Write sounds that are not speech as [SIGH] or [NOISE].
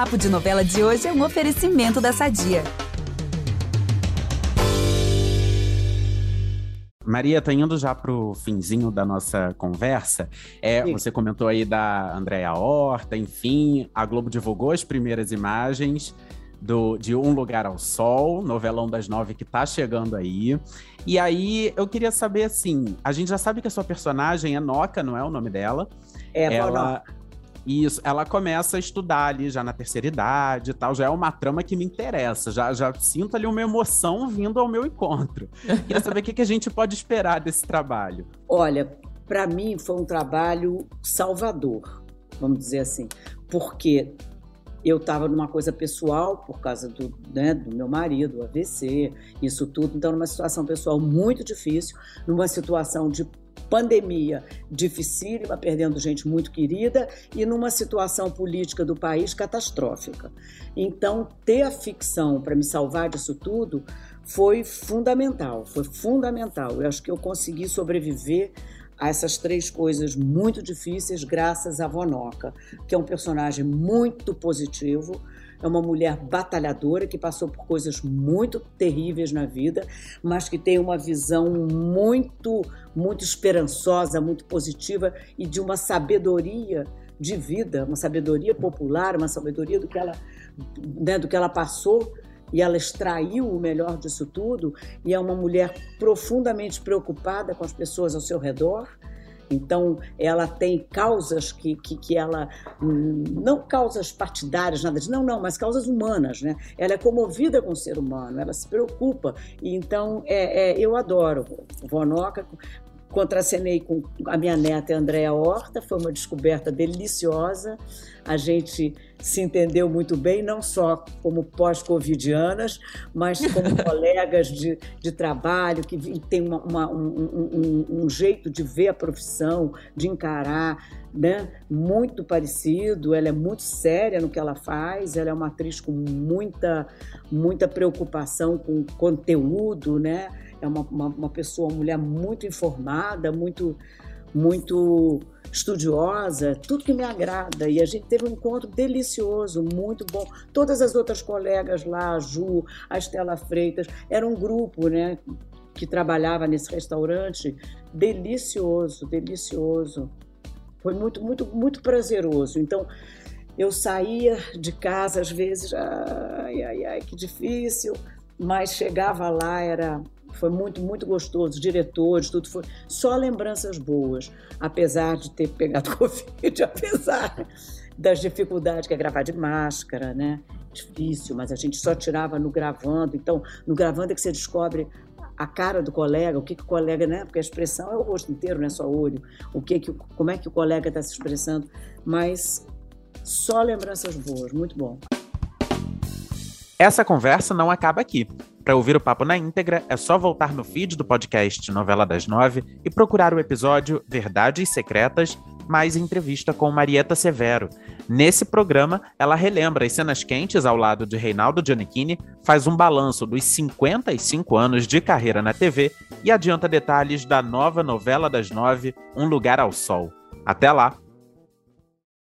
Papo de Novela de hoje é um oferecimento da Sadia. Maria, tá indo já pro finzinho da nossa conversa. É, você comentou aí da Andréa Horta, enfim, a Globo divulgou as primeiras imagens do, de Um Lugar ao Sol, novelão das nove que tá chegando aí. E aí eu queria saber assim: a gente já sabe que a sua personagem é Noca, não é o nome dela? É, ela, isso, ela começa a estudar ali já na terceira idade e tal, já é uma trama que me interessa, já, já sinto ali uma emoção vindo ao meu encontro. [LAUGHS] Queria saber o que, que a gente pode esperar desse trabalho. Olha, para mim foi um trabalho salvador, vamos dizer assim, porque eu estava numa coisa pessoal por causa do, né, do meu marido, AVC, isso tudo, então numa situação pessoal muito difícil, numa situação de pandemia dificílima, perdendo gente muito querida, e numa situação política do país catastrófica. Então, ter a ficção para me salvar disso tudo foi fundamental, foi fundamental. Eu acho que eu consegui sobreviver a essas três coisas muito difíceis graças a Vonoca, que é um personagem muito positivo, é uma mulher batalhadora que passou por coisas muito terríveis na vida, mas que tem uma visão muito, muito esperançosa, muito positiva e de uma sabedoria de vida, uma sabedoria popular, uma sabedoria do que ela, né, do que ela passou e ela extraiu o melhor disso tudo. E é uma mulher profundamente preocupada com as pessoas ao seu redor então, ela tem causas que, que, que ela. Não causas partidárias, nada disso, não, não, mas causas humanas, né? Ela é comovida com o ser humano, ela se preocupa. Então, é, é, eu adoro Vonoca. Contracenei com a minha neta Andréa Horta, foi uma descoberta deliciosa. A gente se entendeu muito bem, não só como pós-covidianas, mas como [LAUGHS] colegas de, de trabalho, que tem uma, uma, um, um, um, jeito de ver a profissão, de encarar, né? muito parecido. Ela é muito séria no que ela faz, ela é uma atriz com muita, muita preocupação com conteúdo, né? É uma, uma, uma pessoa, uma mulher muito informada, muito, muito estudiosa, tudo que me agrada. E a gente teve um encontro delicioso, muito bom. Todas as outras colegas lá, a Ju, a Estela Freitas, era um grupo, né? Que trabalhava nesse restaurante, delicioso, delicioso. Foi muito, muito, muito prazeroso. Então, eu saía de casa às vezes, ai, ai, ai, que difícil, mas chegava lá, era foi muito, muito gostoso. Diretores, tudo foi só lembranças boas, apesar de ter pegado [LAUGHS] Covid, apesar das dificuldades que é gravar de máscara, né? Difícil, mas a gente só tirava no gravando. Então, no gravando é que você descobre a cara do colega, o que, que o colega, né? Porque a expressão é o rosto inteiro, não é só olho. O que, que como é que o colega está se expressando? Mas só lembranças boas, muito bom. Essa conversa não acaba aqui. Para ouvir o papo na íntegra, é só voltar no feed do podcast Novela das Nove e procurar o episódio Verdades Secretas, mais entrevista com Marieta Severo. Nesse programa, ela relembra as cenas quentes ao lado de Reinaldo Giannichini, faz um balanço dos 55 anos de carreira na TV e adianta detalhes da nova novela das nove, Um Lugar ao Sol. Até lá!